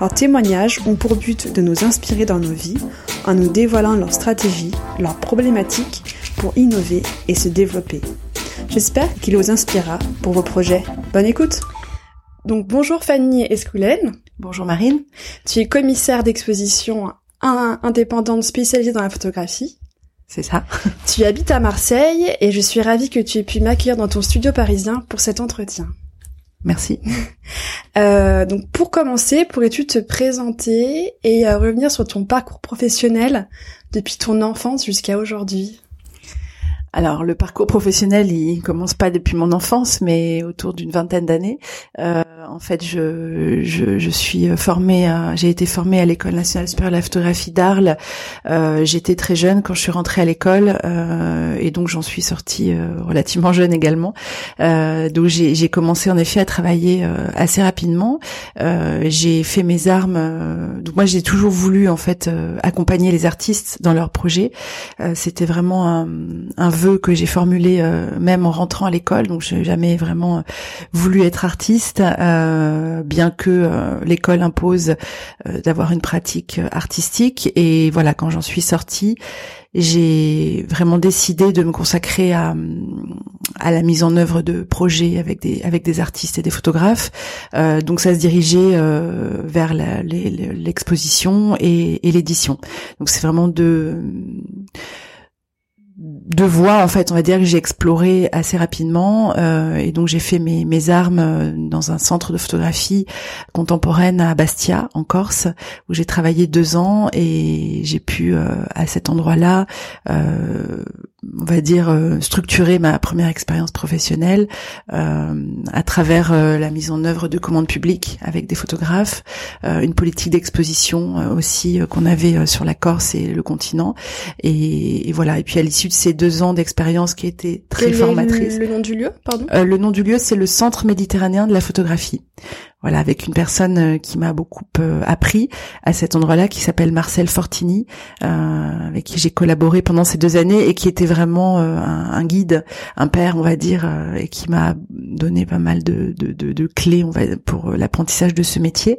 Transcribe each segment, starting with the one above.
Leurs témoignages ont pour but de nous inspirer dans nos vies en nous dévoilant leurs stratégies, leurs problématiques pour innover et se développer. J'espère qu'il vous inspirera pour vos projets. Bonne écoute Donc bonjour Fanny Escoulen. Bonjour Marine. Tu es commissaire d'exposition indépendante spécialisée dans la photographie. C'est ça. Tu habites à Marseille et je suis ravie que tu aies pu m'accueillir dans ton studio parisien pour cet entretien. Merci. Euh, donc pour commencer, pourrais-tu te présenter et euh, revenir sur ton parcours professionnel depuis ton enfance jusqu'à aujourd'hui? Alors le parcours professionnel, il commence pas depuis mon enfance, mais autour d'une vingtaine d'années. Euh, en fait, je, je, je suis formée, j'ai été formée à l'école nationale supérieure de la photographie d'Arles. Euh, J'étais très jeune quand je suis rentrée à l'école, euh, et donc j'en suis sortie euh, relativement jeune également. Euh, donc j'ai commencé en effet à travailler euh, assez rapidement. j'ai fait mes armes. donc moi, j'ai toujours voulu en fait accompagner les artistes dans leurs projets. C'était vraiment un, un que j'ai formulé euh, même en rentrant à l'école. Donc, j'ai jamais vraiment euh, voulu être artiste, euh, bien que l'école impose d'avoir une pratique artistique. Et voilà, quand j'en suis sortie, j'ai vraiment décidé de me consacrer à, à la mise en œuvre de projets avec des avec des artistes et des photographes. donc ça se dirigeait vers l'exposition et, et l'édition. Donc c'est vraiment de voies en fait on va dire que j'ai exploré assez rapidement euh, et donc j'ai fait mes, mes armes euh, dans un centre de photographie contemporaine à Bastia en Corse où j'ai travaillé deux ans et j'ai pu euh, à cet endroit là on va dire structurer ma première expérience professionnelle à travers la mise en œuvre de commandes publiques avec des photographes une politique d'exposition aussi qu'on avait sur la Corse et le continent. Et, et voilà. Et puis à l'issue ces deux ans d'expérience qui étaient très formatrices. Le, le nom du lieu, pardon? euh, Le nom du lieu, c'est le Centre méditerranéen de la photographie voilà, avec une personne euh, qui m'a beaucoup euh, appris à cet endroit-là, qui s'appelle Marcel Fortini, euh, avec qui j'ai collaboré pendant ces deux années et qui était vraiment un, guide, un père, on va dire, et qui m'a donné pas mal de, de, de, de, clés, on va pour l'apprentissage de ce métier.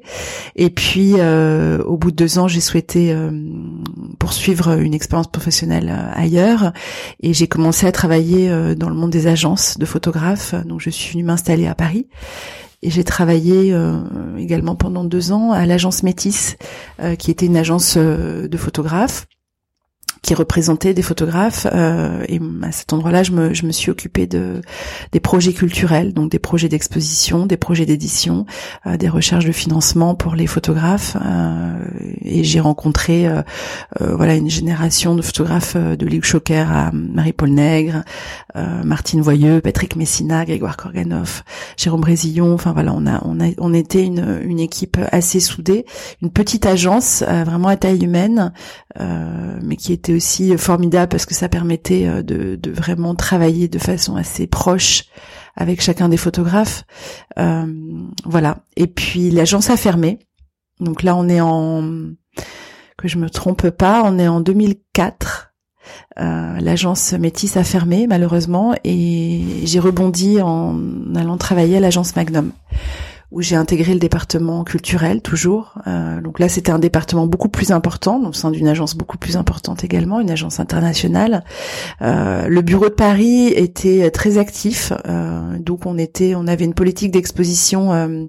Et puis, au bout de deux ans, j'ai souhaité poursuivre une expérience professionnelle ailleurs, et j'ai commencé à travailler dans le monde des agences de photographes. Donc, je suis venue m'installer à Paris. Et j'ai travaillé euh, également pendant deux ans à l'agence Métis, euh, qui était une agence euh, de photographes qui représentait des photographes euh, et à cet endroit-là je me, je me suis occupée de des projets culturels donc des projets d'exposition des projets d'édition euh, des recherches de financement pour les photographes euh, et j'ai rencontré euh, euh, voilà une génération de photographes de Luc Choquer à Marie-Paul Nègre Martine Voyeux Patrick Messina Grégoire Korganov Jérôme Brésillon enfin voilà on a on a on était une, une équipe assez soudée une petite agence vraiment à taille humaine mais qui était aussi formidable parce que ça permettait euh, de, vraiment travailler de façon assez proche avec chacun des photographes. Euh, voilà. Et puis l'agence a fermé. Donc là, on est en que je me trompe pas, on est en 2004. Euh, l'agence Métis a fermé malheureusement et j'ai rebondi en allant travailler à l'agence Magnum où j'ai intégré le département culturel toujours. Euh, donc là, c'était un département beaucoup plus important, au sein d'une agence beaucoup plus importante également, une agence internationale. Euh, le bureau de Paris était très actif, euh, donc on était, on avait une politique d'exposition euh,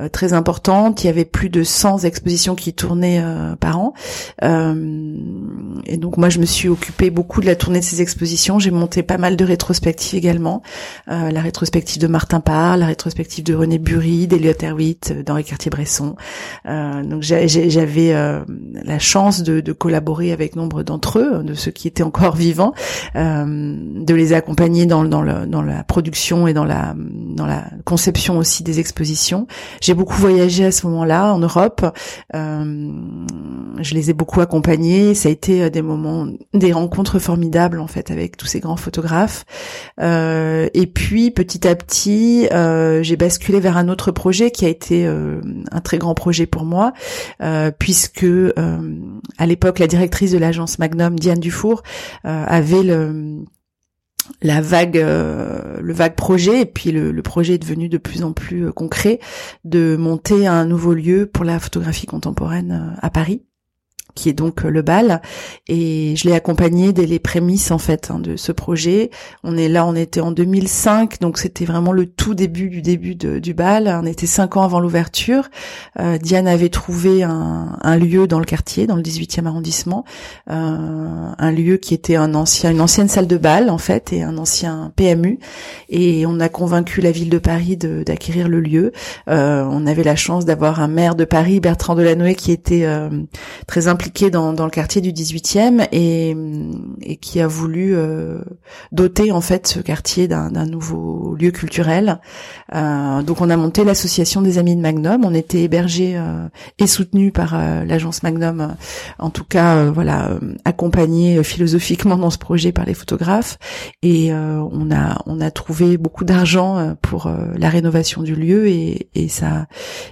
euh, très importante. Il y avait plus de 100 expositions qui tournaient euh, par an, et donc moi, je me suis occupée beaucoup de la tournée de ces expositions. J'ai monté pas mal de rétrospectives également, la rétrospective de Martin Parr, la rétrospective de René Bury d'Eliot Erwitt, d'Henri Cartier-Bresson. donc j'avais la chance de, de, collaborer avec nombre d'entre eux, de ceux qui étaient encore vivants, de les accompagner dans, dans, le, dans la production et dans la dans la conception aussi des expositions. J'ai beaucoup voyagé à ce moment-là en Europe. Euh, je les ai beaucoup accompagnés. Ça a été euh, des moments, des rencontres formidables en fait avec tous ces grands photographes. Euh, et puis petit à petit, euh, j'ai basculé vers un autre projet qui a été euh, un très grand projet pour moi, puisque à l'époque la directrice de l'agence Magnum, Diane Dufour, avait le la vague, euh, le vague projet, et puis le, projet est devenu de plus en plus euh, concret, de monter un nouveau lieu pour la photographie contemporaine euh, à Paris qui est donc euh, le bal et je l'ai accompagné dès les prémices en fait hein, de ce projet. On est là, on était en 2005 donc c'était vraiment le tout début du début du bal. On était cinq ans avant l'ouverture. Euh, Diane avait trouvé un, lieu dans le quartier, dans le 18e arrondissement, euh, un lieu qui était un ancien, une ancienne salle de bal en fait et un ancien PMU et on a convaincu la ville de Paris d'acquérir le lieu. On avait la chance d'avoir un maire de Paris, Bertrand Delanoë, qui était très impliqué impliqué dans, dans le quartier du 18e et, et qui a voulu euh, doter en fait ce quartier d'un nouveau lieu culturel. Euh, donc on a monté l'association des Amis de Magnum. On était hébergé euh, et soutenu par l'agence Magnum, en tout cas voilà accompagné philosophiquement dans ce projet par les photographes et on a on a trouvé beaucoup d'argent pour la rénovation du lieu et, et sa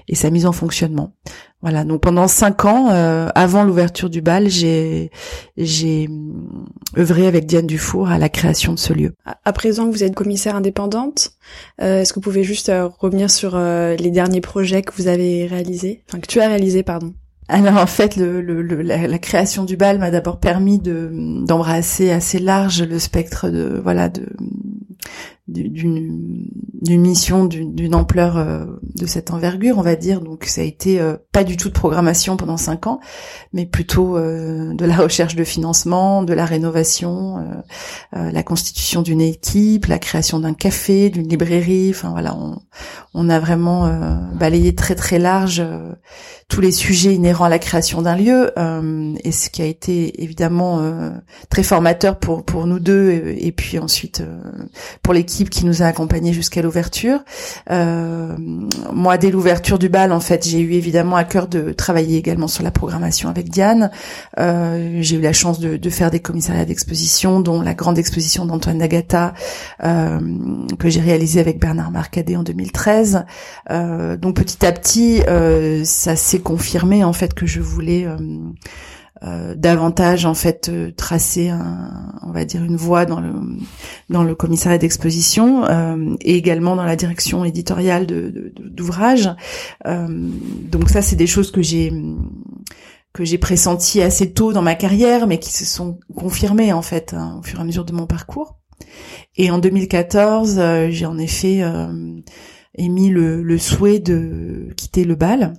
et sa mise en fonctionnement. Voilà, donc pendant cinq ans, euh, avant l'ouverture du bal, j'ai j'ai euh, œuvré avec Diane Dufour à la création de ce lieu. À présent vous êtes commissaire indépendante, euh, est-ce que vous pouvez juste revenir sur les derniers projets que vous avez réalisés, enfin que tu as réalisé, pardon alors en fait, le, le, la, création du bal m'a d'abord permis de d'embrasser assez large le spectre de voilà de d'une mission d'une ampleur euh, de cette envergure, on va dire. Donc ça a été euh, pas du tout de programmation pendant cinq ans, mais plutôt euh, de la recherche de financement, de la rénovation, la constitution d'une équipe, la création d'un café, d'une librairie. Enfin voilà, on, on a vraiment balayé très très large tous les sujets inhérents à la création d'un lieu, et ce qui a été évidemment très formateur pour pour nous deux, et, puis ensuite pour l'équipe qui nous a accompagnés jusqu'à l'ouverture. Euh, moi, dès l'ouverture du bal, en fait, j'ai eu évidemment à cœur de travailler également sur la programmation avec Diane. Euh, j'ai eu la chance de, de faire des commissariats d'exposition, dont la grande exposition d'Antoine Nagata euh, que j'ai réalisée avec Bernard Marcadet en 2013. Euh, donc petit à petit, euh, ça s'est confirmé en fait que je voulais euh, davantage en fait euh, tracer un, on va dire une voie dans le dans le commissariat d'exposition euh, et également dans la direction éditoriale de d'ouvrages. donc ça c'est des choses que j'ai que j'ai pressenti assez tôt dans ma carrière, mais qui se sont confirmées en fait hein, au fur et à mesure de mon parcours. Et en 2014, j'ai en effet émis le, le, souhait de quitter le bal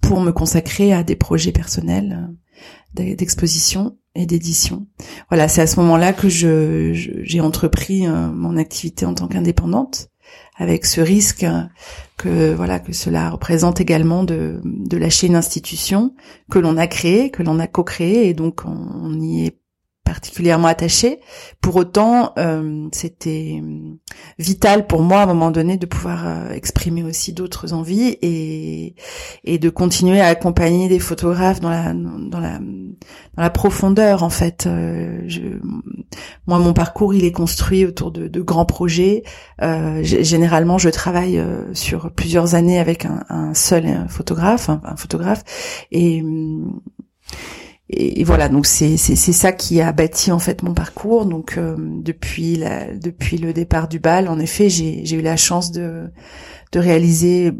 pour me consacrer à des projets personnels d'exposition et d'édition. Voilà, c'est à ce moment-là que je, j'ai entrepris euh, mon activité en tant qu'indépendante, avec ce risque que voilà que cela représente également de, de lâcher une institution que l'on a créée, que l'on a co-créée, et donc on, on y est particulièrement attaché. Pour autant, euh, c'était euh, vital pour moi à un moment donné de pouvoir euh, exprimer aussi d'autres envies et, et de continuer à accompagner des photographes dans la dans la dans la profondeur en fait. je, moi, mon parcours il est construit autour de, grands projets. généralement, je travaille sur plusieurs années avec un, seul photographe, un photographe et et, voilà donc c'est c'est ça qui a bâti en fait mon parcours. Donc euh, depuis la, depuis le départ du bal en effet j'ai eu la chance de de réaliser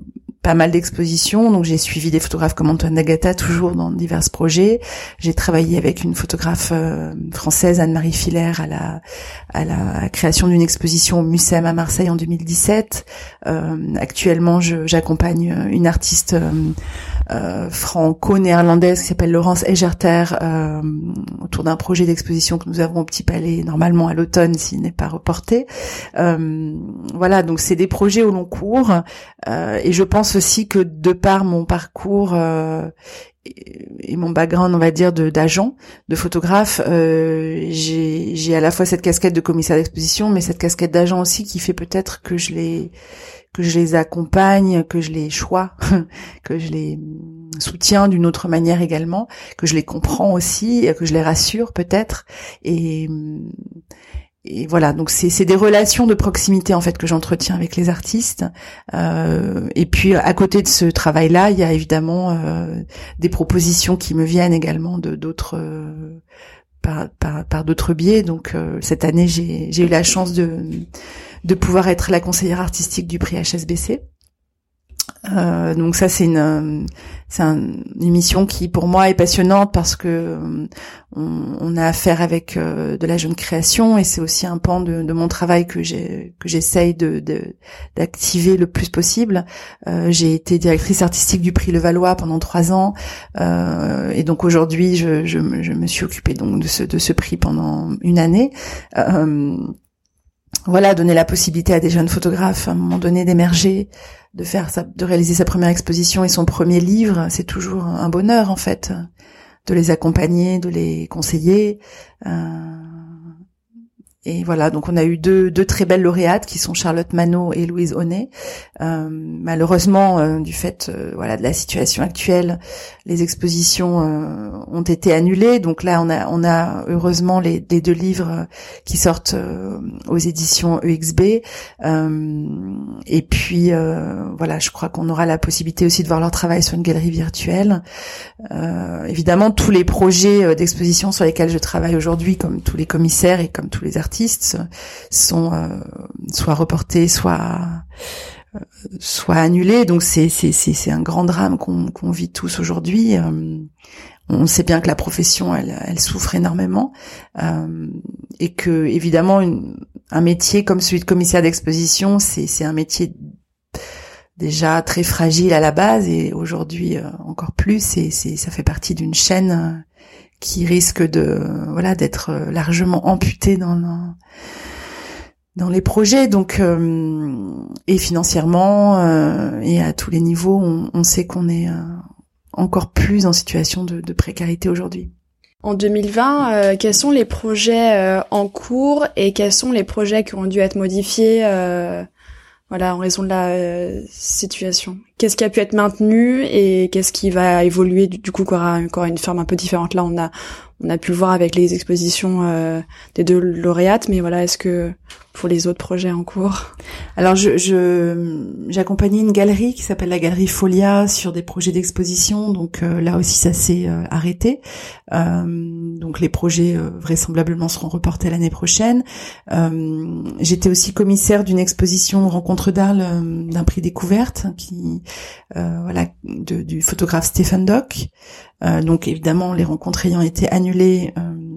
pas mal d'expositions. Donc j'ai suivi des photographes comme Antoine Nagata toujours dans divers projets. J'ai travaillé avec une photographe euh, française Anne-Marie Filer à la à la création d'une exposition au Muséum à Marseille en 2017 euh, actuellement j'accompagne une artiste franco-néerlandaise qui s'appelle Laurence Egerter autour d'un projet d'exposition que nous avons au Petit Palais normalement à l'automne s'il n'est pas reporté. voilà, donc c'est des projets au long cours et je pense aussi que de par mon parcours et mon background, on va dire, d'agent, de photographe, euh, j'ai à la fois cette casquette de commissaire d'exposition, mais cette casquette d'agent aussi qui fait peut-être que je les que je les accompagne, que je les choix, que je les soutiens d'une autre manière également, que je les comprends aussi, que je les rassure peut-être, et et voilà, donc c'est des relations de proximité en fait que j'entretiens avec les artistes. Euh, et puis à côté de ce travail-là, il y a évidemment euh, des propositions qui me viennent également de d'autres euh, par, par, d'autres biais. Donc euh, cette année, j'ai eu la chance de de pouvoir être la conseillère artistique du prix HSBC. Euh, donc ça c'est une c'est une émission qui pour moi est passionnante parce que euh, on, a affaire avec euh, de la jeune création et c'est aussi un pan de, de mon travail que j'ai que j'essaye de d'activer le plus possible. j'ai été directrice artistique du prix Levallois pendant trois ans et donc aujourd'hui je, je, je, me suis occupée donc de ce de ce prix pendant une année voilà, donner la possibilité à des jeunes photographes à un moment donné d'émerger, de faire sa, de réaliser sa première exposition et son premier livre, c'est toujours un bonheur en fait, de les accompagner, de les conseiller. Euh, et voilà, donc on a eu deux, deux très belles lauréates qui sont Charlotte Manot et Louise Honnet. Euh, malheureusement, euh, du fait euh, voilà de la situation actuelle, les expositions ont été annulées. Donc là, on a on a heureusement les, les deux livres qui sortent aux éditions EXB. et puis voilà, je crois qu'on aura la possibilité aussi de voir leur travail sur une galerie virtuelle. évidemment, tous les projets d'exposition sur lesquels je travaille aujourd'hui, comme tous les commissaires et comme tous les artistes sont euh, soit reportés, soit euh, soit annulés. Donc c'est c'est c'est un grand drame qu'on vit tous aujourd'hui. Euh, on sait bien que la profession elle, souffre énormément et que évidemment un métier comme celui de commissaire d'exposition c'est c'est un métier déjà très fragile à la base et aujourd'hui encore plus et c'est ça fait partie d'une chaîne qui risque de voilà d'être largement amputé dans dans les projets donc euh, et financièrement euh, et à tous les niveaux on, on sait qu'on est euh, encore plus en situation de, de précarité aujourd'hui. En 2020, quels sont les projets en cours et quels sont les projets qui ont dû être modifiés voilà, en raison de la euh, situation. Qu'est-ce qui a pu être maintenu et qu'est-ce qui va évoluer? Du, coup, qui aura encore une forme un peu différente. Là, on a on a pu le voir avec les expositions euh, des deux lauréates, mais voilà, est-ce que pour les autres projets en cours Alors, je, j'accompagnais une galerie qui s'appelle la galerie Folia sur des projets d'exposition, donc euh, là aussi ça s'est euh, arrêté. donc les projets vraisemblablement seront reportés l'année prochaine. J'étais aussi commissaire d'une exposition rencontre d'Arles d'un prix découverte qui voilà du photographe Stephen Dock. donc évidemment les rencontres ayant été annulées annulé, euh,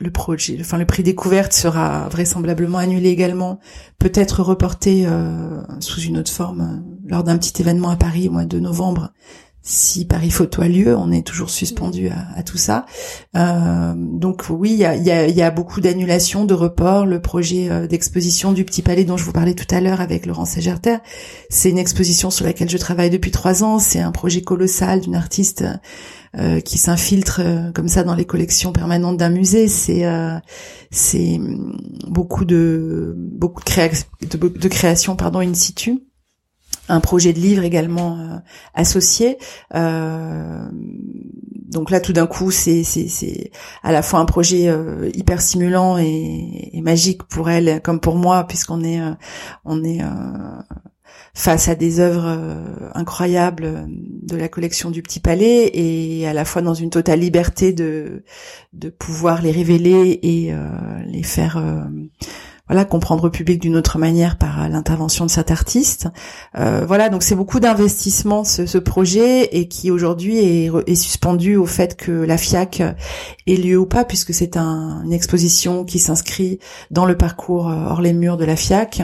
le projet, enfin le prix découverte sera vraisemblablement annulé également, peut-être reporté euh, sous une autre forme euh, lors d'un petit événement à Paris au mois de novembre. Si Paris a lieu, on est toujours suspendu à, tout ça. donc oui, il y a, y a, beaucoup d'annulations, de reports. Le projet d'exposition du Petit Palais dont je vous parlais tout à l'heure avec Laurent Sagerter, c'est une exposition sur laquelle je travaille depuis trois ans. C'est un projet colossal d'une artiste euh, qui s'infiltre euh, comme ça dans les collections permanentes d'un musée. C'est euh, beaucoup de beaucoup de, de, création pardon in situ un projet de livre également associé. Euh, donc là, tout d'un coup, c'est à la fois un projet hyper stimulant et, et, magique pour elle comme pour moi, puisqu'on est on est face à des œuvres euh, incroyables de la collection du Petit Palais et à la fois dans une totale liberté de de pouvoir les révéler et euh, les faire euh, voilà comprendre le public d'une autre manière par l'intervention de cet artiste. Euh, voilà, donc c'est beaucoup d'investissement ce, ce, projet et qui aujourd'hui est, est, suspendu au fait que la FIAC ait lieu ou pas, puisque c'est un, une exposition qui s'inscrit dans le parcours euh, hors les murs de la FIAC.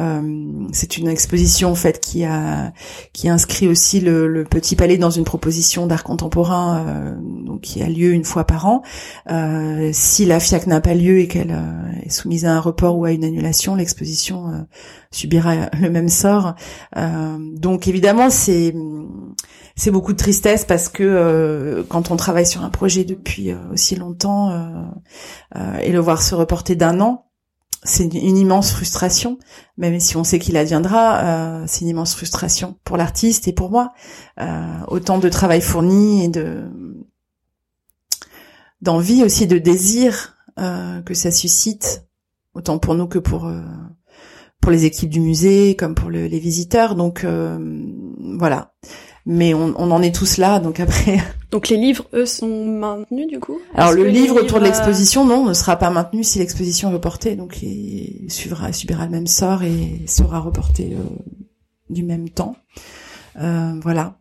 Euh, c'est une exposition en fait qui a qui inscrit aussi le, le Petit Palais dans une proposition d'art contemporain, euh, donc qui a lieu une fois par an. Euh, si la FIAC n'a pas lieu et qu'elle est soumise à un report ou à une annulation, l'exposition euh, subira le même sort. Euh, donc évidemment, c'est c'est beaucoup de tristesse parce que euh, quand on travaille sur un projet depuis aussi longtemps et le voir se reporter d'un an, c'est une, immense frustration, même si on sait qu'il adviendra, c'est une immense frustration pour l'artiste et pour moi. autant de travail fourni et de d'envie aussi de désir que ça suscite autant pour nous que pour euh, pour les équipes du musée, comme pour les visiteurs. Donc euh, voilà. Mais on, on, en est tous là, donc après. Donc les livres, eux, sont maintenus du coup? Alors le livre autour de euh, l'exposition, non, ne sera pas maintenu si l'exposition est reportée. Donc il suivra, subira le même sort et sera reporté du même temps. voilà.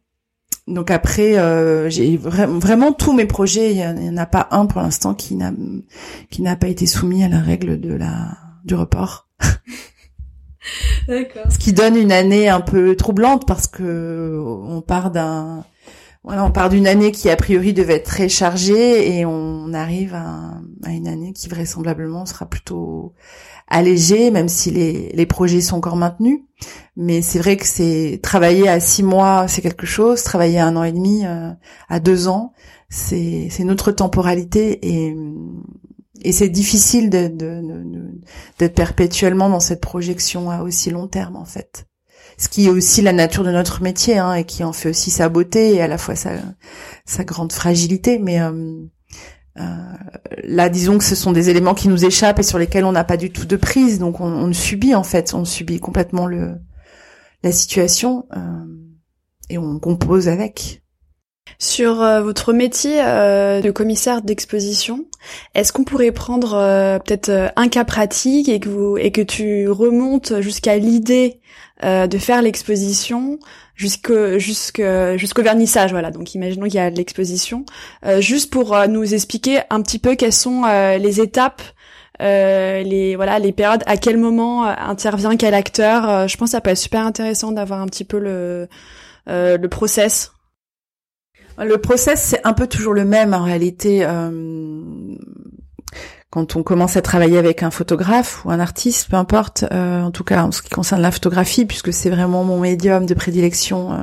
Donc après, euh, j'ai vraiment tous mes projets. Il n'y en, a pas un pour l'instant qui n'a qui n'a pas été soumis à la règle de la du report. D'accord. Ce qui donne une année un peu troublante parce que on part d'un voilà, on part d'une année qui a priori devait être très chargée et on arrive à, à une année qui vraisemblablement sera plutôt allégée, même si les, les projets sont encore maintenus. Mais c'est vrai que c'est travailler à six mois, c'est quelque chose. Travailler à un an et demi, euh, à deux ans, c'est c'est notre temporalité et et c'est difficile de, de, d'être perpétuellement dans cette projection à aussi long terme en fait. Ce qui est aussi la nature de notre métier hein, et qui en fait aussi sa beauté et à la fois sa sa grande fragilité. Mais euh, euh, là, disons que ce sont des éléments qui nous échappent et sur lesquels on n'a pas du tout de prise, donc on, subit en fait, on subit complètement la situation euh, et on compose avec. Sur euh, votre métier euh, de commissaire d'exposition, est-ce qu'on pourrait prendre euh, peut-être un cas pratique et que et que tu remontes jusqu'à l'idée de faire l'exposition jusqu'au jusqu'au vernissage voilà donc imaginons qu'il y a l'exposition juste pour nous expliquer un petit peu quelles sont les étapes euh, les voilà les périodes, à quel moment euh, intervient quel acteur. Euh, je pense que ça peut être super intéressant d'avoir un petit peu le le process. Le process c'est un peu toujours le même en réalité quand on commence à travailler avec un photographe ou un artiste, peu importe, euh, en tout cas en ce qui concerne la photographie, puisque c'est vraiment mon médium de prédilection, euh,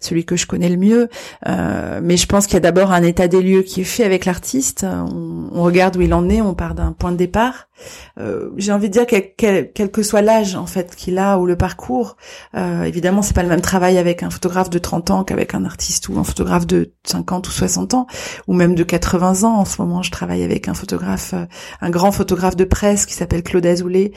celui que je connais le mieux. Euh, mais je pense qu'il y a d'abord un état des lieux qui est fait avec l'artiste. On, on, regarde où il en est, on part d'un point de départ. Euh, j'ai envie de dire quel, quel, quel que soit l'âge en fait qu'il a ou le parcours, euh, évidemment c'est pas le même travail avec un photographe de 30 ans qu'avec un artiste ou un photographe de 50 ou 60 ans ou même de 80 ans. En ce moment, je travaille avec un photographe, euh, un grand photographe de presse qui s'appelle Claude Azoulay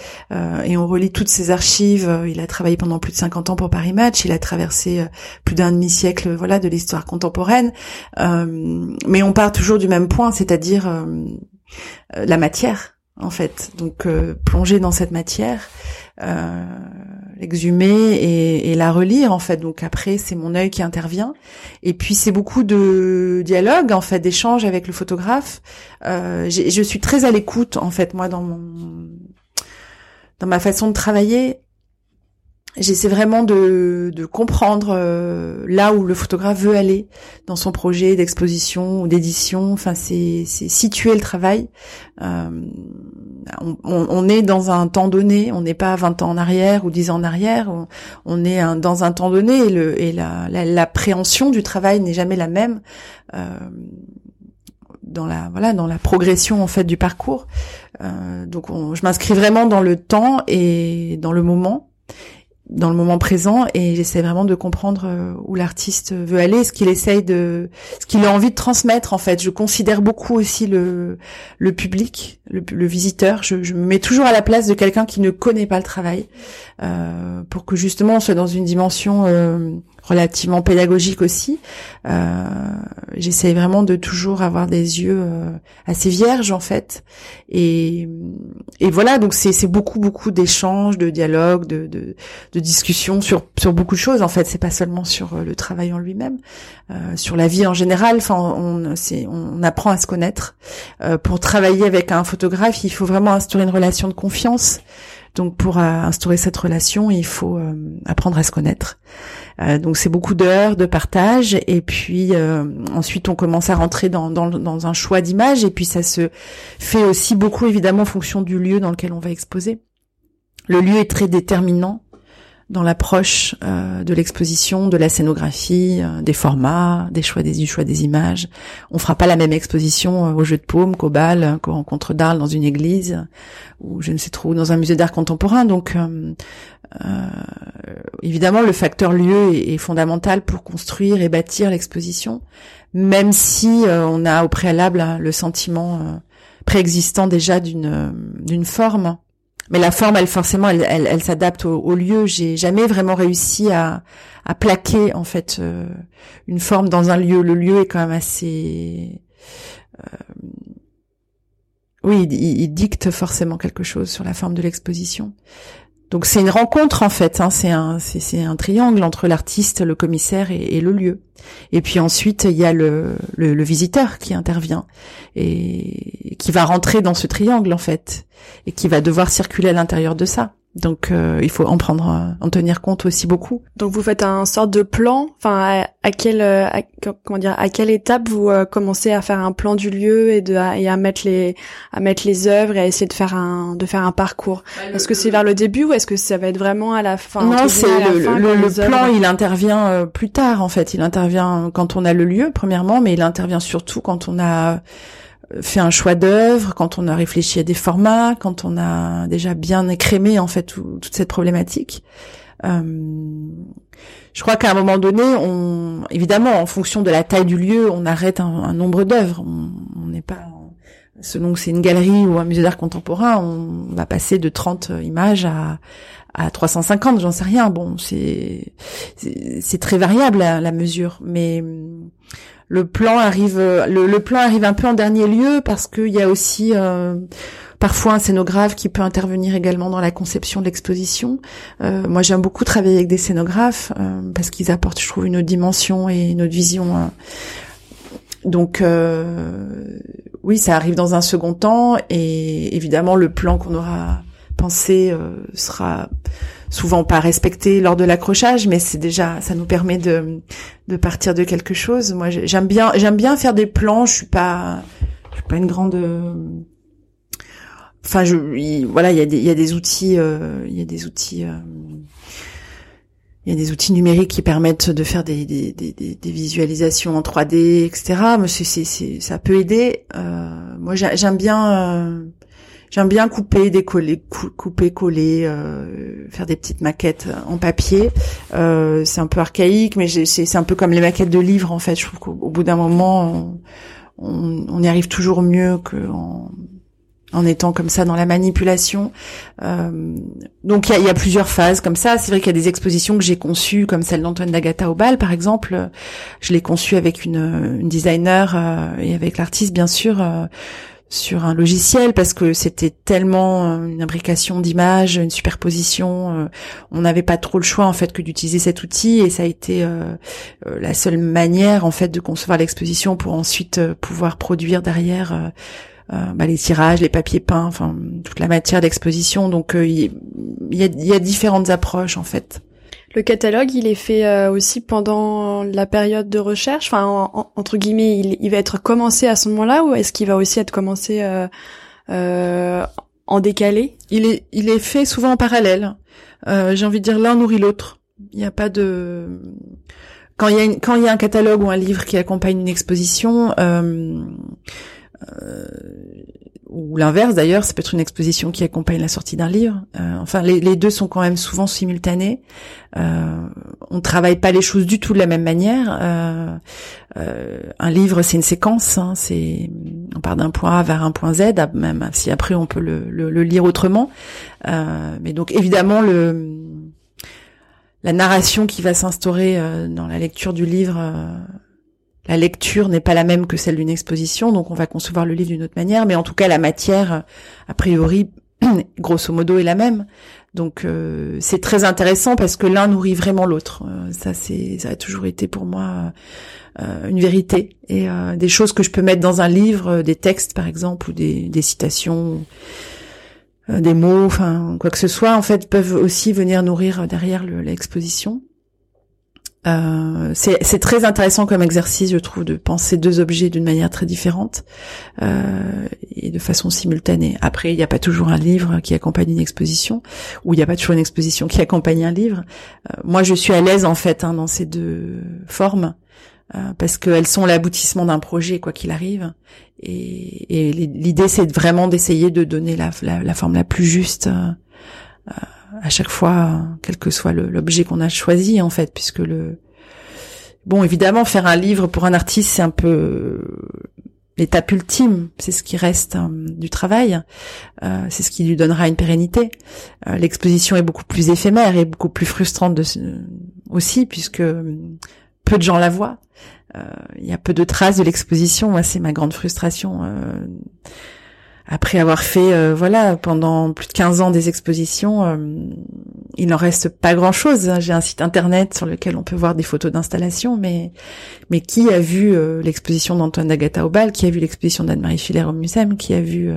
et on relit toutes ses archives. Il a travaillé pendant plus de 50 ans pour Paris Match. Il a traversé plus d'un demi-siècle, voilà, de l'histoire contemporaine. mais on part toujours du même point, c'est-à-dire la matière en fait. Donc euh, plonger dans cette matière, euh, l'exhumer et, la relire en fait. Donc après c'est mon œil qui intervient. Et puis c'est beaucoup de dialogue en fait, d'échanges avec le photographe. Euh, je suis très à l'écoute en fait moi dans mon dans ma façon de travailler j'essaie vraiment de, de comprendre euh, là où le photographe veut aller dans son projet d'exposition ou d'édition. Enfin, c'est, situer le travail. Euh, on, on, est dans un temps donné, on n'est pas 20 ans en arrière ou 10 ans en arrière, on, on est dans un temps donné et, le, et la, l'appréhension du travail n'est jamais la même. Euh, dans la voilà dans la progression en fait du parcours euh, donc je m'inscris vraiment dans le temps et dans le moment dans le moment présent et j'essaie vraiment de comprendre euh, où l'artiste veut aller, ce qu'il essaye de, ce qu'il a envie de transmettre en fait. Je considère beaucoup aussi le le public, le, visiteur. Je, je, me mets toujours à la place de quelqu'un qui ne connaît pas le travail, euh, pour que justement on soit dans une dimension euh, relativement pédagogique aussi. Euh, j'essaye vraiment de toujours avoir des yeux assez vierges en fait. Et, et voilà, donc c'est beaucoup beaucoup d'échanges, de dialogues, de, de de discussions sur sur beaucoup de choses en fait. C'est pas seulement sur le travail en lui-même, sur la vie en général. Enfin, on on apprend à se connaître. pour travailler avec un photographe, il faut vraiment instaurer une relation de confiance. Donc pour euh, instaurer cette relation, il faut euh, apprendre à se connaître. Euh, donc c'est beaucoup d'heures de partage et puis ensuite on commence à rentrer dans, dans, dans un choix d'image et puis ça se fait aussi beaucoup évidemment en fonction du lieu dans lequel on va exposer. Le lieu est très déterminant dans l'approche euh, de l'exposition, de la scénographie, euh, des formats, des choix des choix des images. On fera pas la même exposition euh, au jeu de paume qu'au bal, qu'au rencontre d'art dans une église ou je ne sais trop dans un musée d'art contemporain. Donc évidemment le facteur lieu est, est, fondamental pour construire et bâtir l'exposition, même si on a au préalable hein, le sentiment préexistant déjà d'une d'une forme mais la forme, elle forcément, elle, elle, s'adapte au, lieu. J'ai jamais vraiment réussi à, plaquer en fait euh, une forme dans un lieu. Le lieu est quand même assez, euh, oui, il, dicte forcément quelque chose sur la forme de l'exposition. Donc c'est une rencontre en fait, hein, c'est un c'est un triangle entre l'artiste, le commissaire et, le lieu. Et puis ensuite il y a le, le, visiteur qui intervient et qui va rentrer dans ce triangle en fait et qui va devoir circuler à l'intérieur de ça. Donc euh, il faut en prendre, euh, en tenir compte aussi beaucoup. Donc vous faites un sorte de plan. Enfin, à, quelle, euh, comment dire, à quelle étape vous commencez à faire un plan du lieu et de et à mettre les à mettre les œuvres et à essayer de faire un de faire un parcours? Bah, est-ce que c'est vers le début ou est-ce que ça va être vraiment à la fin Non, c'est le, le, le plan. Il intervient plus tard en fait. Il intervient quand on a le lieu premièrement, mais il intervient surtout quand on a fait un choix d'œuvre, quand on a réfléchi à des formats, quand on a déjà bien écrémé en fait toute cette problématique. Euh, je crois qu'à un moment donné, on, évidemment, en fonction de la taille du lieu, on arrête un, nombre d'œuvres. On n'est pas, selon que c'est une galerie ou un musée d'art contemporain, on va passer de 30 images à, à 350, j'en sais rien. Bon, c'est c'est très variable la, la mesure, mais le plan arrive le, plan arrive un peu en dernier lieu parce qu'il y a aussi euh, parfois un scénographe qui peut intervenir également dans la conception de l'exposition. Euh, moi, j'aime beaucoup travailler avec des scénographes euh, parce qu'ils apportent, je trouve, une autre dimension et une autre vision. Donc, oui, ça arrive dans un second temps et évidemment, le plan qu'on aura pensé sera souvent pas respecté lors de l'accrochage, mais c'est déjà, ça nous permet de, de partir de quelque chose. Moi, j'aime bien, j'aime bien faire des plans. Je suis pas, je suis pas une grande. Enfin, je, voilà, il y a des, il y a des outils, euh, il y a des outils. Euh, il y a des outils numériques qui permettent de faire des, des, des, visualisations en 3D, etc. Mais c'est, c'est, ça peut aider. Euh, moi, j'aime bien J'aime bien couper, décoller, couper, coller, euh, faire des petites maquettes en papier. Euh, c'est un peu archaïque, mais c'est un peu comme les maquettes de livres en fait. Je trouve qu'au bout d'un moment, on, on, y arrive toujours mieux qu'en en étant comme ça dans la manipulation. Euh, donc il y a, y a, plusieurs phases comme ça. C'est vrai qu'il y a des expositions que j'ai conçues, comme celle d'Antoine D'Agata au bal, par exemple. Je l'ai conçue avec une, une designer euh, et avec l'artiste, bien sûr. Euh, sur un logiciel parce que c'était tellement euh, une imbrication d'images, une superposition. Euh, on n'avait pas trop le choix en fait que d'utiliser cet outil et ça a été euh, la seule manière en fait de concevoir l'exposition pour ensuite pouvoir produire derrière bah, les tirages, les papiers peints, enfin toute la matière d'exposition. Donc il y, y, a, y a différentes approches en fait. Le catalogue, il est fait euh, aussi pendant la période de recherche. Enfin, entre guillemets, il, va être commencé à ce moment-là, ou est-ce qu'il va aussi être commencé euh, euh, en décalé? Il est, il est fait souvent en parallèle. J'ai envie de dire l'un nourrit l'autre. Il n'y a pas de quand il y a quand il y a un catalogue ou un livre qui accompagne une exposition. Euh, ou l'inverse d'ailleurs, ça peut être une exposition qui accompagne la sortie d'un livre. Euh, enfin, les, deux sont quand même souvent simultanés. Euh, on travaille pas les choses du tout de la même manière. Euh, euh un livre, c'est une séquence. Hein, c'est on part d'un point A vers un point Z, même si après on peut le, le, le lire autrement. Euh, mais donc évidemment le la narration qui va s'instaurer euh, dans la lecture du livre la lecture n'est pas la même que celle d'une exposition, donc on va concevoir le livre d'une autre manière, mais en tout cas la matière, a priori, grosso modo, est la même. Donc euh, c'est très intéressant parce que l'un nourrit vraiment l'autre. Euh, ça c'est ça a toujours été pour moi euh, une vérité et des choses que je peux mettre dans un livre, des textes par exemple ou des, des citations, des mots, enfin quoi que ce soit, en fait peuvent aussi venir nourrir derrière l'exposition. Euh, c'est très intéressant comme exercice, je trouve, de penser deux objets d'une manière très différente euh, et de façon simultanée. Après, il n'y a pas toujours un livre qui accompagne une exposition, ou il n'y a pas toujours une exposition qui accompagne un livre. Euh, moi, je suis à l'aise en fait hein, dans ces deux formes euh, parce qu'elles sont l'aboutissement d'un projet, quoi qu'il arrive. Et, et l'idée, c'est vraiment d'essayer de donner la, la, la, forme la plus juste euh, à chaque fois, quel que soit l'objet qu'on a choisi en fait, puisque le bon évidemment faire un livre pour un artiste c'est un peu l'étape ultime, c'est ce qui reste hein, du travail, euh, c'est ce qui lui donnera une pérennité. Euh, l'exposition est beaucoup plus éphémère et beaucoup plus frustrante aussi puisque peu de gens la voient. Euh, il y a peu de traces de l'exposition. Moi, c'est ma grande frustration après avoir fait euh, voilà pendant plus de 15 ans des expositions, euh, il n'en reste pas grand-chose. Hein. J'ai un site internet sur lequel on peut voir des photos d'installation, mais mais qui a vu euh, l'exposition d'Antoine d'Agata au bal, qui a vu l'exposition d'Anne-Marie Filaire au Muséum, qui a vu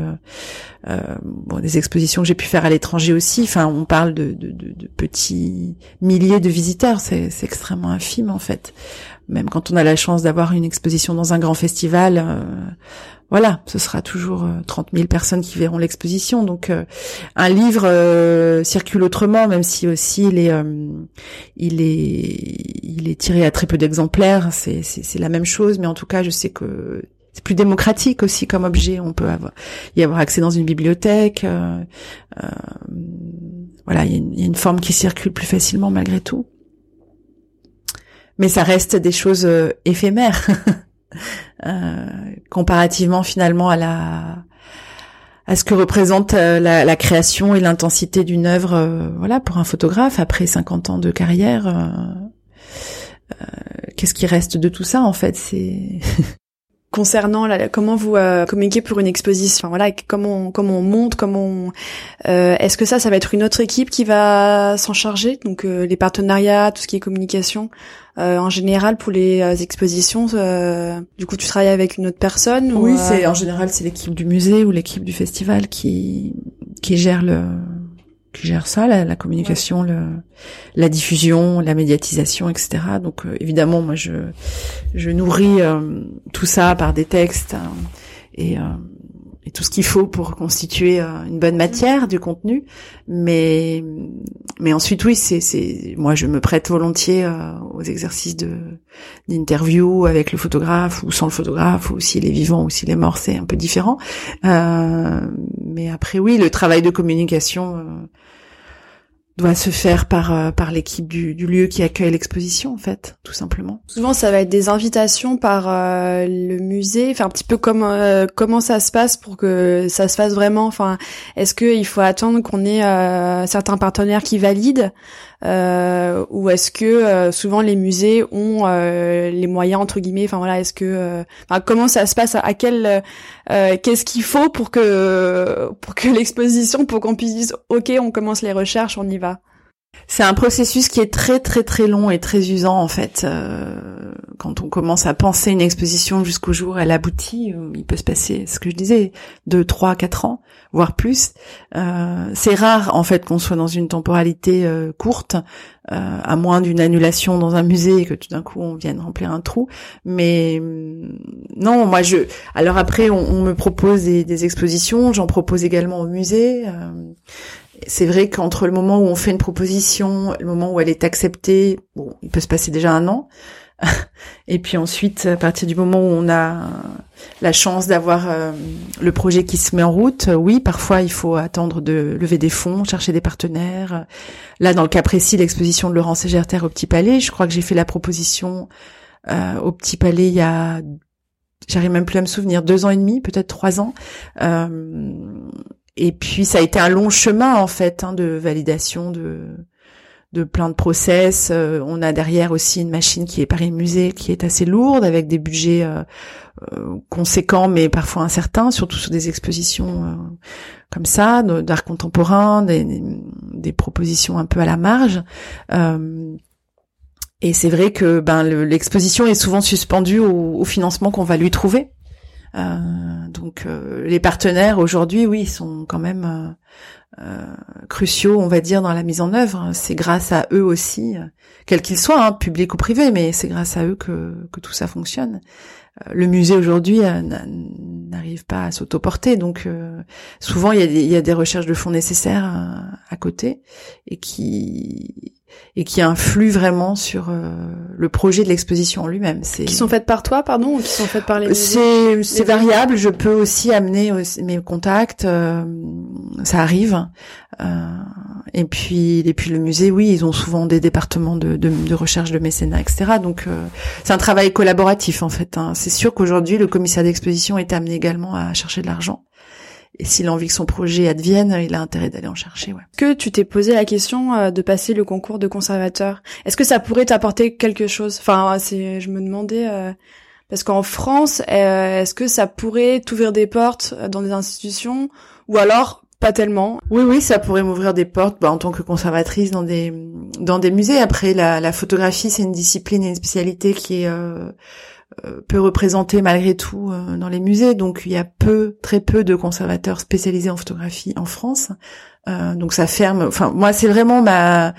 bon des expositions que j'ai pu faire à l'étranger aussi. Enfin, on parle de, de, de, de petits milliers de visiteurs, c'est extrêmement infime en fait. Même quand on a la chance d'avoir une exposition dans un grand festival voilà, ce sera toujours 30 euh, 000 personnes qui verront l'exposition. Donc euh, un livre euh, circule autrement, même si aussi il est, il est, il est tiré à très peu d'exemplaires. C'est, c'est, la même chose, mais en tout cas, je sais que c'est plus démocratique aussi comme objet. On peut avoir, y avoir accès dans une bibliothèque. voilà, il y, a une forme qui circule plus facilement malgré tout. Mais ça reste des choses éphémères. Euh, comparativement finalement à la à ce que représente euh, la, la création et l'intensité d'une œuvre, euh, voilà, pour un photographe après 50 ans de carrière. Qu'est-ce qui reste de tout ça en fait? C'est concernant la, comment vous communiquez pour une exposition. voilà, comment comment on monte, comment on, est-ce que ça, ça va être une autre équipe qui va s'en charger, donc les partenariats, tout ce qui est communication. Euh, en général, pour les euh, expositions, euh, du coup, tu travailles avec une autre personne Oui, c'est en général c'est l'équipe du musée ou l'équipe du festival qui qui gère le qui gère ça, la, communication, le, la diffusion, la médiatisation, etc. Donc évidemment, moi je je nourris tout ça par des textes hein, et et tout ce qu'il faut pour constituer euh, une bonne matière du contenu. Mais mais ensuite oui c'est c'est moi je me prête volontiers euh, aux exercices de d'interview avec le photographe ou sans le photographe ou s'il est vivant ou s'il est mort c'est un peu différent. Euh, mais après oui le travail de communication doit se faire par euh, par l'équipe du, du, lieu qui accueille l'exposition en fait tout simplement. Souvent ça va être des invitations par euh, le musée. Enfin un petit peu comme euh, comment ça se passe pour que ça se fasse vraiment. Enfin est-ce que il faut attendre qu'on ait certains partenaires qui valident euh, ou est-ce que euh, souvent les musées ont euh, les moyens entre guillemets enfin voilà est-ce que comment ça se passe à, quel qu'est-ce qu'il faut pour que pour que l'exposition pour qu'on puisse dire ok on commence les recherches on y va? C'est un processus qui est très très très long et très usant en fait. quand on commence à penser une exposition jusqu'au jour où elle aboutit, il peut se passer, ce que je disais, deux, trois, quatre ans voire plus. Euh, c'est rare en fait qu'on soit dans une temporalité euh, courte, euh, à moins d'une annulation dans un musée et que tout d'un coup on vienne remplir un trou. Mais mm, non, moi je. Alors après, on, me propose des, expositions, j'en propose également au musée. C'est vrai qu'entre le moment où on fait une proposition, le moment où elle est acceptée, bon, il peut se passer déjà un an. et puis ensuite, à partir du moment où on a la chance d'avoir euh, le projet qui se met en route, oui, parfois il faut attendre de lever des fonds, chercher des partenaires. Là, dans le cas précis, l'exposition de Laurent Ségerter au Petit Palais, je crois que j'ai fait la proposition euh, au Petit Palais il y a, j'arrive même plus à me souvenir, deux ans et demi, peut-être trois ans. Euh, et puis ça a été un long chemin en fait hein, de validation de de plein de process. on a derrière aussi une machine qui est Paris Musée, qui est assez lourde, avec des budgets conséquents, mais parfois incertains, surtout sur des expositions comme ça, d'art contemporain, des, des, propositions un peu à la marge. et c'est vrai que ben l'exposition est souvent suspendue au, au financement qu'on va lui trouver. Euh, donc euh, les partenaires aujourd'hui, oui, sont quand même euh, cruciaux, on va dire, dans la mise en œuvre. C'est grâce à eux aussi, quels qu'ils soient, hein, public ou privé, mais c'est grâce à eux que, que tout ça fonctionne. Le musée aujourd'hui n'arrive pas à s'autoporter, donc souvent il y, a des, il y, a des, recherches de fonds nécessaires à côté et qui et qui influent vraiment sur euh, le projet de l'exposition en lui-même. C'est qui sont faites par toi, pardon, ou qui sont faites par les C'est c'est variable. Je peux aussi amener mes contacts, euh, ça arrive. Euh, et puis et puis le musée, oui, ils ont souvent des départements de, de, de recherche de mécénat, etc. Donc euh, c'est un travail collaboratif en fait. Hein. C'est sûr qu'aujourd'hui le commissaire d'exposition est amené également à chercher de l'argent. Et s'il a envie que son projet advienne, il a intérêt d'aller en chercher. Ouais. Que tu t'es posé la question euh, de passer le concours de conservateur Est-ce que ça pourrait t'apporter quelque chose? Enfin, c'est, je me demandais euh, parce qu'en France, euh, est-ce que ça pourrait t'ouvrir des portes dans des institutions? Ou alors pas tellement? Oui, oui, ça pourrait m'ouvrir des portes bah, en tant que conservatrice dans des dans des musées. Après, la, la photographie, c'est une discipline et une spécialité qui est euh, euh, peut représenter malgré tout euh, dans les musées. Donc il y a peu, très peu de conservateurs spécialisés en photographie en France. Euh, donc ça ferme. Enfin moi c'est vraiment ma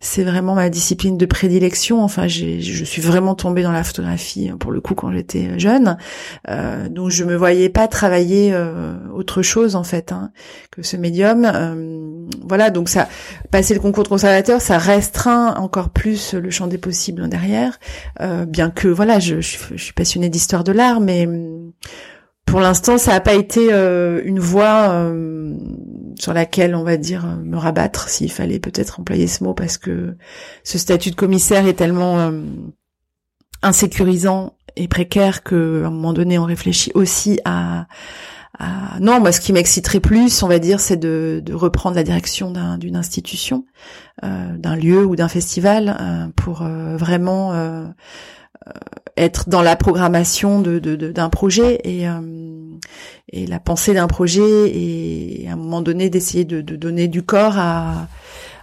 c'est vraiment ma discipline de prédilection. Enfin, je suis vraiment tombée dans la photographie pour le coup quand j'étais jeune, euh, donc je me voyais pas travailler euh, autre chose en fait hein, que ce médium. Euh, voilà, donc ça, passer le concours de conservateur, ça restreint encore plus le champ des possibles derrière. Euh, bien que voilà, je, suis passionnée d'histoire de l'art, mais pour l'instant, ça n'a pas été euh, une voie euh, sur laquelle on va dire me rabattre, s'il fallait peut-être employer ce mot, parce que ce statut de commissaire est tellement euh, insécurisant et précaire qu'à un moment donné, on réfléchit aussi à, non, moi, ce qui m'exciterait plus, on va dire, c'est de, reprendre la direction d'une institution, d'un lieu ou d'un festival, pour vraiment euh, être dans la programmation de, d'un projet et, euh, et la pensée d'un projet et à un moment donné d'essayer de, donner du corps à,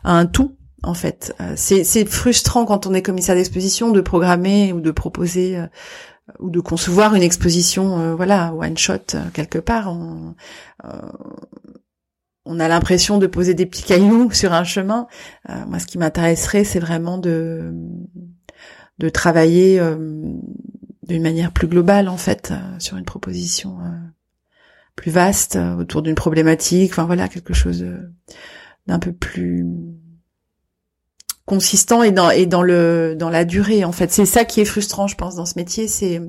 un tout en fait. Euh, c'est, c'est frustrant quand on est commissaire d'exposition de programmer ou de proposer ou de concevoir une exposition, voilà, one shot quelque part. On, on a l'impression de poser des petits cailloux sur un chemin. moi, ce qui m'intéresserait, c'est vraiment de de travailler euh, d'une manière plus globale en fait euh, sur une proposition euh, plus vaste autour d'une problématique. Enfin voilà quelque chose d'un peu plus consistant et dans et dans le dans la durée en fait c'est ça qui est frustrant je pense dans ce métier c'est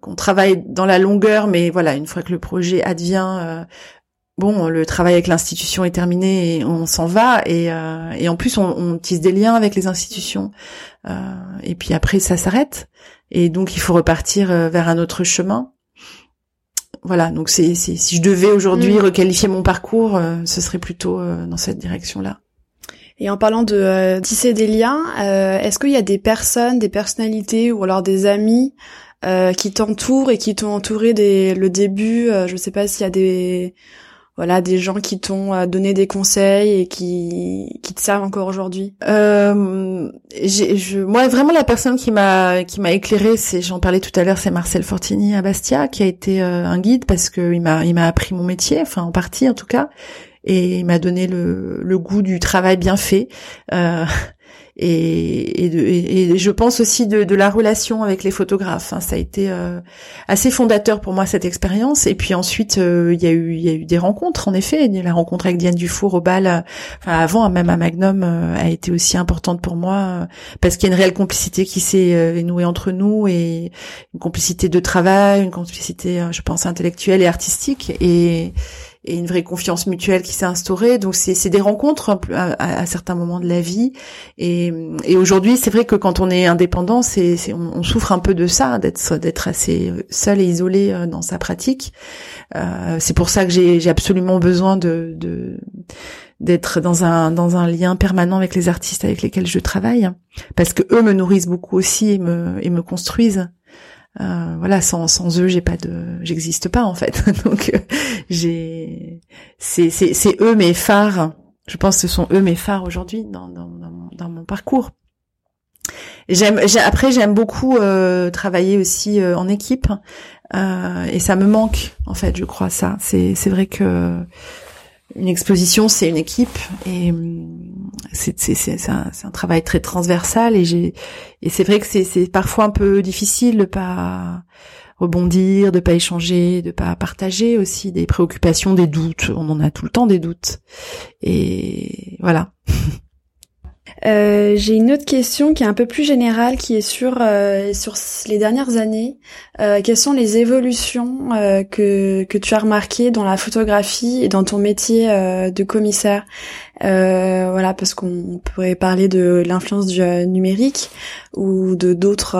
qu'on travaille dans la longueur mais voilà une fois que le projet advient bon, le travail avec l'institution est terminé et on s'en va. Et, euh, et en plus, on, on, tisse des liens avec les institutions. Euh, et puis après, ça s'arrête. Et donc, il faut repartir euh, vers un autre chemin. Voilà. Donc, c'est, si je devais aujourd'hui mm. requalifier mon parcours, ce serait plutôt dans cette direction-là. Et en parlant de tisser des liens, est-ce qu'il y a des personnes, des personnalités ou alors des amis qui t'entourent et qui t'ont entouré dès le début? Je ne sais pas s'il y a des voilà des gens qui t'ont euh, donné des conseils et qui qui te servent encore aujourd'hui. Euh, moi vraiment la personne qui m'a qui m'a éclairé c'est j'en parlais tout à l'heure c'est Marcel Fortini à Bastia qui a été euh, un guide parce que il m'a il m'a appris mon métier enfin en partie en tout cas. Et il m'a donné le, le goût du travail bien fait. Euh, et, et, et, je pense aussi de, de, la relation avec les photographes. Hein. Ça a été euh, assez fondateur pour moi cette expérience. Et puis ensuite, euh, il y a eu y a eu des rencontres en effet. La rencontre avec Diane Dufour au bal, euh, enfin, avant même à Magnum, a été aussi importante pour moi parce qu'il y a une réelle complicité qui s'est nouée entre nous et une complicité de travail, une complicité, je pense, intellectuelle et artistique. Et et une vraie confiance mutuelle qui s'est instaurée. Donc c'est des rencontres à, certains moments de la vie. Et, et aujourd'hui, c'est vrai que quand on est indépendant, c'est on, on, souffre un peu de ça, d'être d'être assez seul et isolé euh, dans sa pratique. Euh, c'est pour ça que j'ai absolument besoin de d'être dans un dans un lien permanent avec les artistes avec lesquels je travaille parce que eux me nourrissent beaucoup aussi et me et me construisent euh, voilà sans sans eux j'ai pas de j'existe pas en fait. Donc euh, j'ai c'est c'est c'est eux mes phares. Je pense que ce sont eux mes phares aujourd'hui dans dans dans mon, parcours. J'aime, après j'aime beaucoup euh, travailler aussi euh, en équipe. Et ça me manque en fait, je crois ça. C'est c'est vrai que une exposition c'est une équipe et hum, c'est un, un, travail très transversal et j'ai et c'est vrai que c'est parfois un peu difficile de pas rebondir, de pas échanger, de pas partager aussi des préoccupations, des doutes. On en a tout le temps des doutes et voilà. Euh, j'ai une autre question qui est un peu plus générale, qui est sur euh, sur les dernières années. Euh, quelles sont les évolutions que que tu as remarquées dans la photographie et dans ton métier de commissaire? Voilà, parce qu'on pourrait parler de l'influence du numérique ou de d'autres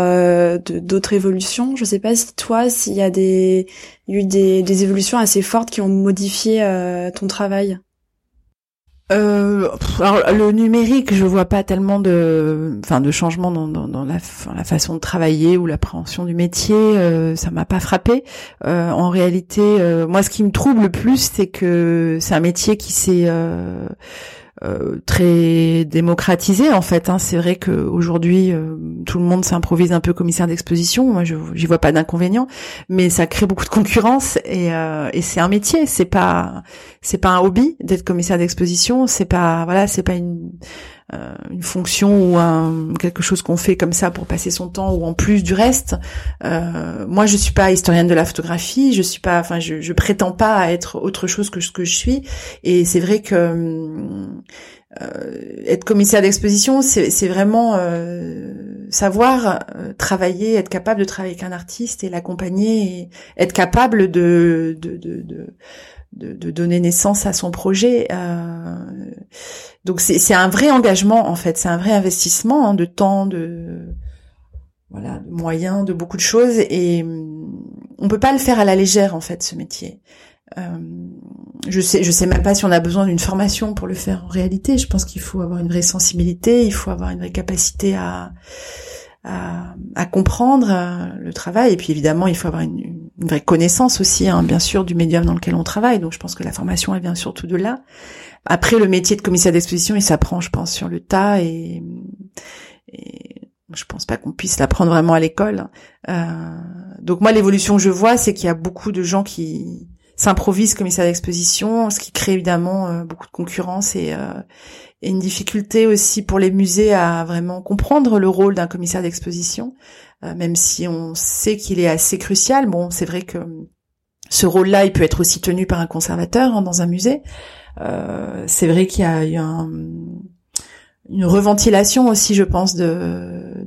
de d'autres évolutions. Je sais pas si toi, s'il y a des eu des, des évolutions assez fortes qui ont modifié ton travail euh, alors, le numérique, je vois pas tellement de, enfin, de changement dans, dans, dans la, la, façon de travailler ou l'appréhension du métier. Euh, ça m'a pas frappé. Euh, en réalité, euh, moi, ce qui me trouble le plus, c'est que c'est un métier qui s'est euh, très démocratisé en fait. Hein. C'est vrai qu'aujourd'hui euh, tout le monde s'improvise un peu commissaire d'exposition. Moi, je j'y vois pas d'inconvénient, mais ça crée beaucoup de concurrence et, euh, et c'est un métier. C'est pas c'est pas un hobby d'être commissaire d'exposition. C'est pas voilà, c'est pas une une fonction ou un, quelque chose qu'on fait comme ça pour passer son temps ou en plus du reste. Euh, moi, je suis pas historienne de la photographie, je suis pas, enfin, je, je prétends pas être autre chose que ce que je suis. Et c'est vrai que euh, être commissaire d'exposition, c'est vraiment euh, savoir euh, travailler, être capable de travailler avec un artiste et l'accompagner, être capable de, de, de, de de, de, donner naissance à son projet. Euh, donc c'est un vrai engagement en fait, c'est un vrai investissement hein, de temps, de voilà, de moyens, de beaucoup de choses et on peut pas le faire à la légère en fait ce métier. Euh, je sais, je sais même pas si on a besoin d'une formation pour le faire en réalité. Je pense qu'il faut avoir une vraie sensibilité, il faut avoir une vraie capacité à à, à comprendre euh, le travail et puis évidemment il faut avoir une vraie connaissance aussi hein, bien sûr du médium dans lequel on travaille. Donc je pense que la formation elle vient surtout de là. Après le métier de commissaire d'exposition il s'apprend je pense sur le tas et, et je pense pas qu'on puisse l'apprendre vraiment à l'école. Euh, donc moi l'évolution que je vois c'est qu'il y a beaucoup de gens qui s'improvisent commissaire d'exposition ce qui crée évidemment euh, beaucoup de concurrence et, euh, et une difficulté aussi pour les musées à vraiment comprendre le rôle d'un commissaire d'exposition, même si on sait qu'il est assez crucial. Bon, c'est vrai que ce rôle-là, il peut être aussi tenu par un conservateur hein, dans un musée. Euh, c'est vrai qu'il y a eu une reventilation aussi, je pense, de,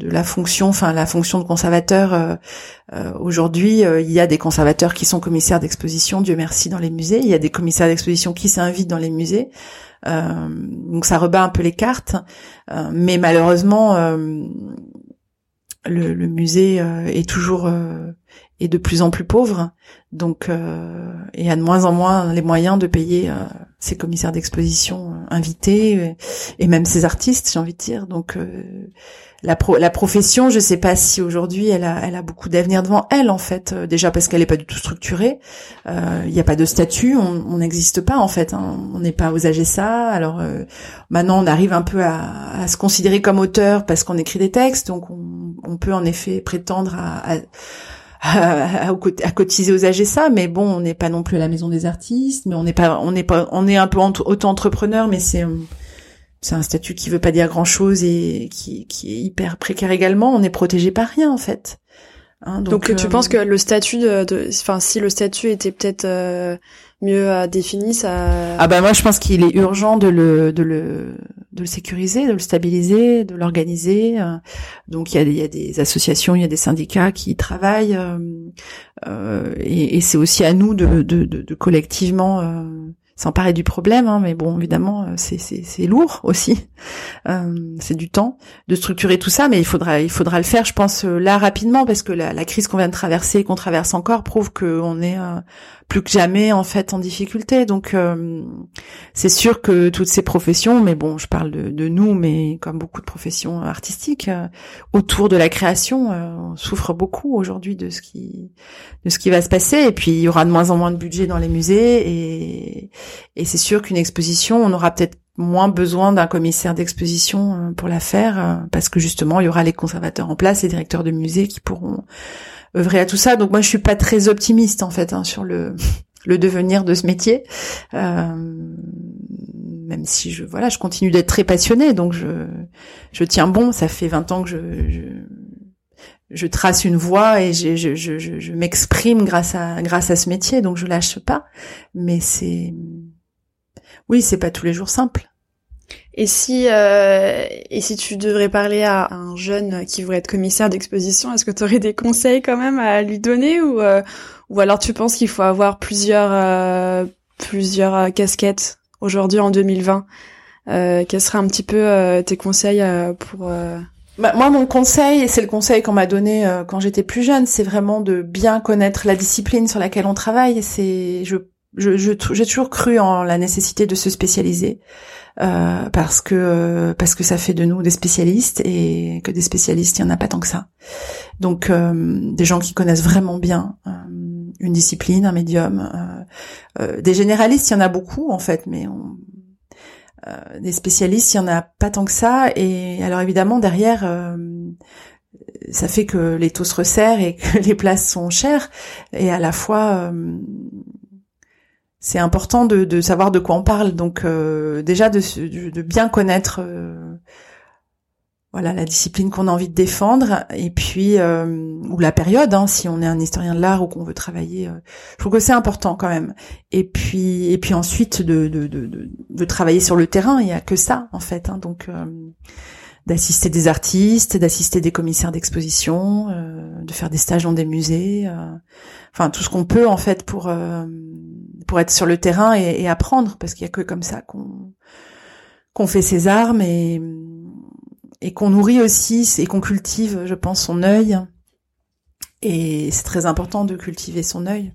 la fonction, enfin la fonction de conservateur. Euh, euh Aujourd'hui, euh, il y a des conservateurs qui sont commissaires d'exposition, Dieu merci, dans les musées. Il y a des commissaires d'exposition qui s'invitent dans les musées. Euh, donc ça rebat un peu les cartes, euh, mais malheureusement euh, le, musée est toujours est de plus en plus pauvre, donc et a de moins en moins les moyens de payer ses commissaires d'exposition invités et même ses artistes, j'ai envie de dire. La, la profession, je sais pas si aujourd'hui elle a, elle a beaucoup d'avenir devant elle en fait. Euh, déjà parce qu'elle est pas du tout structurée. Euh, il n'y a pas de statut, on n'existe pas en fait. Hein. On n'est pas aux ça. Alors euh, maintenant on arrive un peu à, à, se considérer comme auteur parce qu'on écrit des textes, donc on, peut en effet prétendre à, à à, cotiser aux AGSA, mais bon, on n'est pas non plus à la maison des artistes, mais on n'est pas, on n'est pas, on est un peu auto-entrepreneur, mais c'est c'est un statut qui veut pas dire grand chose et qui, qui est hyper précaire également. On est protégé par rien en fait. Hein, donc, tu euh, penses que le statut de, enfin si le statut était peut-être euh, mieux euh, défini, ça. Ah bah moi je pense qu'il est urgent de le de le de le sécuriser, de le stabiliser, de l'organiser. donc il y a, il y a des associations, il y a des syndicats qui y travaillent et, et c'est aussi à nous de, de, de, de collectivement s'emparer du problème, hein, mais bon, évidemment, euh, c'est lourd aussi. Euh, c'est du temps de structurer tout ça, mais il faudra il faudra le faire, je pense, euh, là rapidement, parce que la, crise qu'on vient de traverser, qu'on traverse encore, prouve qu'on est plus que jamais en fait en difficulté. Donc c'est sûr que toutes ces professions, mais bon, je parle de, de nous, mais comme beaucoup de professions artistiques autour de la création, on souffre beaucoup aujourd'hui de ce qui de ce qui va se passer. Et puis il y aura de moins en moins de budget dans les musées et et c'est sûr qu'une exposition, on aura peut-être moins besoin d'un commissaire d'exposition euh, pour la faire, euh, parce que justement, il y aura les conservateurs en place, les directeurs de musées qui pourront œuvrer à tout ça. Donc moi, je suis pas très optimiste en fait hein, sur le le devenir de ce métier, euh, même si je voilà, je continue d'être très passionnée, donc je je tiens bon. Ça fait 20 ans que je, je je trace une voie et je, je, je, je m'exprime grâce à grâce à ce métier, donc je lâche pas. Mais c'est oui, c'est pas tous les jours simple. Et si euh, et si tu devrais parler à un jeune qui voudrait être commissaire d'exposition, est-ce que tu aurais des conseils quand même à lui donner ou euh, ou alors tu penses qu'il faut avoir plusieurs euh, plusieurs euh, casquettes aujourd'hui en 2020 euh, Quels seraient un petit peu euh, tes conseils pour bah, moi, mon conseil, et c'est le conseil qu'on m'a donné quand j'étais plus jeune, c'est vraiment de bien connaître la discipline sur laquelle on travaille. C'est, je, je, j'ai toujours cru en la nécessité de se spécialiser euh, parce que euh, parce que ça fait de nous des spécialistes et que des spécialistes, il y en a pas tant que ça. Donc, des gens qui connaissent vraiment bien une discipline, un médium. des généralistes, il y en a beaucoup en fait, mais on, euh, des spécialistes, il y en a pas tant que ça. Et alors évidemment derrière, euh, ça fait que les taux se resserrent et que les places sont chères. Et à la fois, euh, c'est important de, de, savoir de quoi on parle. Donc déjà de, de, bien connaître voilà la discipline qu'on a envie de défendre. Et puis euh, ou la période hein, si on est un historien de l'art ou qu'on veut travailler euh, je trouve que c'est important quand même. Et puis et puis ensuite de, de travailler sur le terrain. Il y a que ça en fait hein, donc euh, d'assister des artistes d'assister des commissaires d'exposition de faire des stages dans des musées enfin tout ce qu'on peut en fait pour pour être sur le terrain et, et apprendre parce qu'il y a que comme ça qu'on qu'on fait ses armes et et qu'on nourrit aussi et qu'on cultive, je pense, son œil. Et c'est très important de cultiver son œil.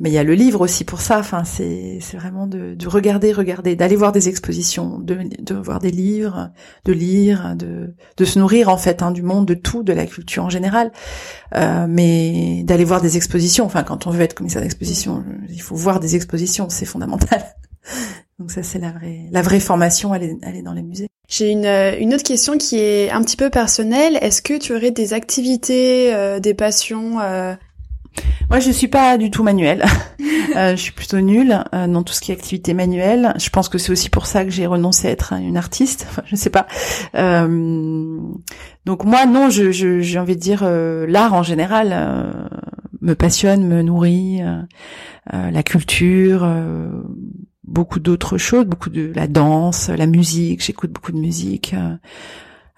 Mais il y a le livre aussi pour ça. Enfin, c'est c'est vraiment de, de regarder, regarder, d'aller voir des expositions, de, de voir des livres, de lire, de de se nourrir en fait hein, du monde, de tout, de la culture en général. Euh, mais d'aller voir des expositions. Enfin, quand on veut être commissaire d'exposition, il faut voir des expositions, c'est fondamental. Donc ça, c'est la vraie, la vraie formation, elle est, elle est dans les musées. J'ai une, euh, une autre question qui est un petit peu personnelle. Est-ce que tu aurais des activités, euh, des passions euh... Moi, je suis pas du tout manuelle. euh, je suis plutôt nulle euh, dans tout ce qui est activité manuelle. Je pense que c'est aussi pour ça que j'ai renoncé à être une artiste. Enfin, je sais pas. donc moi, non, je, j'ai envie de dire l'art en général me passionne, me nourrit, la culture beaucoup d'autres choses, beaucoup de la danse, la musique. J'écoute beaucoup de musique. Euh,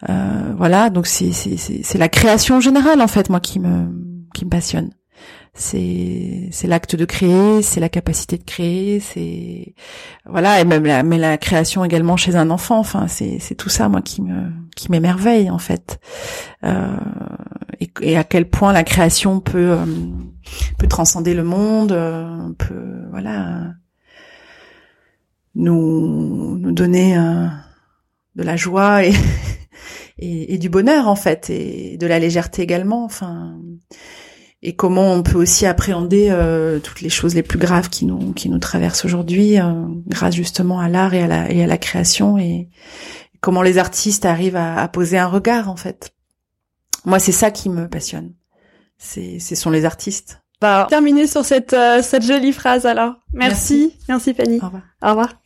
euh, voilà, donc c'est c'est c'est la création générale en fait moi qui me qui me passionne. C'est c'est l'acte de créer, c'est la capacité de créer, c'est voilà et même la mais la création également chez un enfant. Enfin c'est c'est tout ça moi qui me qui m'émerveille en fait. Euh, et, et, à quel point la création peut euh, peut transcender le monde, euh, peut voilà nous nous donner euh, de la joie et, et, du bonheur en fait et de la légèreté également enfin et comment on peut aussi appréhender euh, toutes les choses les plus graves qui nous qui nous traversent aujourd'hui euh, grâce justement à l'art et à la et à la création et, comment les artistes arrivent à, à, poser un regard en fait. Moi c'est ça qui me passionne. C'est ce sont les artistes. Bah, terminer sur cette cette jolie phrase alors. Merci. Merci, merci Fanny. Au revoir. Au revoir